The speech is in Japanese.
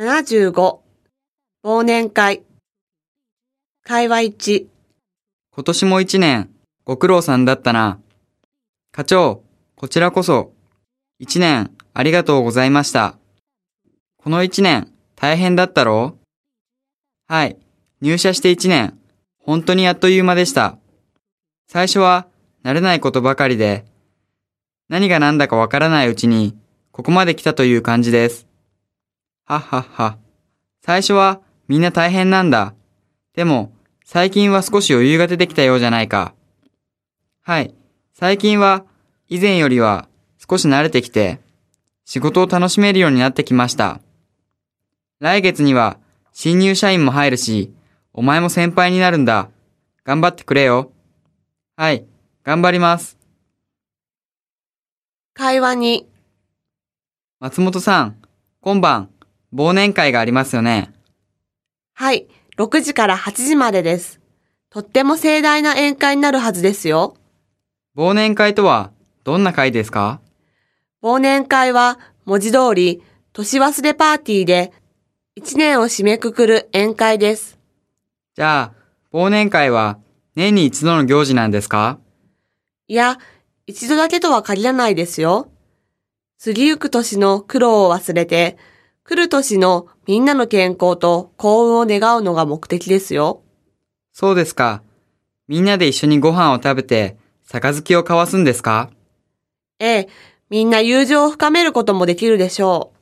75忘年会会話1今年も一年、ご苦労さんだったな。課長、こちらこそ、一年、ありがとうございました。この一年、大変だったろう？はい、入社して一年、本当にあっという間でした。最初は、慣れないことばかりで、何が何だかわからないうちに、ここまで来たという感じです。はっはっは。最初は、みんな大変なんだ。でも、最近は少し余裕が出てきたようじゃないか。はい。最近は、以前よりは少し慣れてきて、仕事を楽しめるようになってきました。来月には、新入社員も入るし、お前も先輩になるんだ。頑張ってくれよ。はい。頑張ります。会話2松本さん、今晩、忘年会がありますよね。はい、6時から8時までです。とっても盛大な宴会になるはずですよ。忘年会とは、どんな会ですか？忘年会は文字通り年忘れパーティーで1年を締めくくる宴会です。じゃあ、忘年会は、年に一度の行事なんですか？いや、一度だけとは限らないですよ。過ぎゆく年の苦労を忘れて、来る年のみんなの健康と幸運を願うのが目的ですよ。そうですか。みんなで一緒にご飯を食べて、杯を交わすんですか？ええ、みんな友情を深めることもできるでしょう。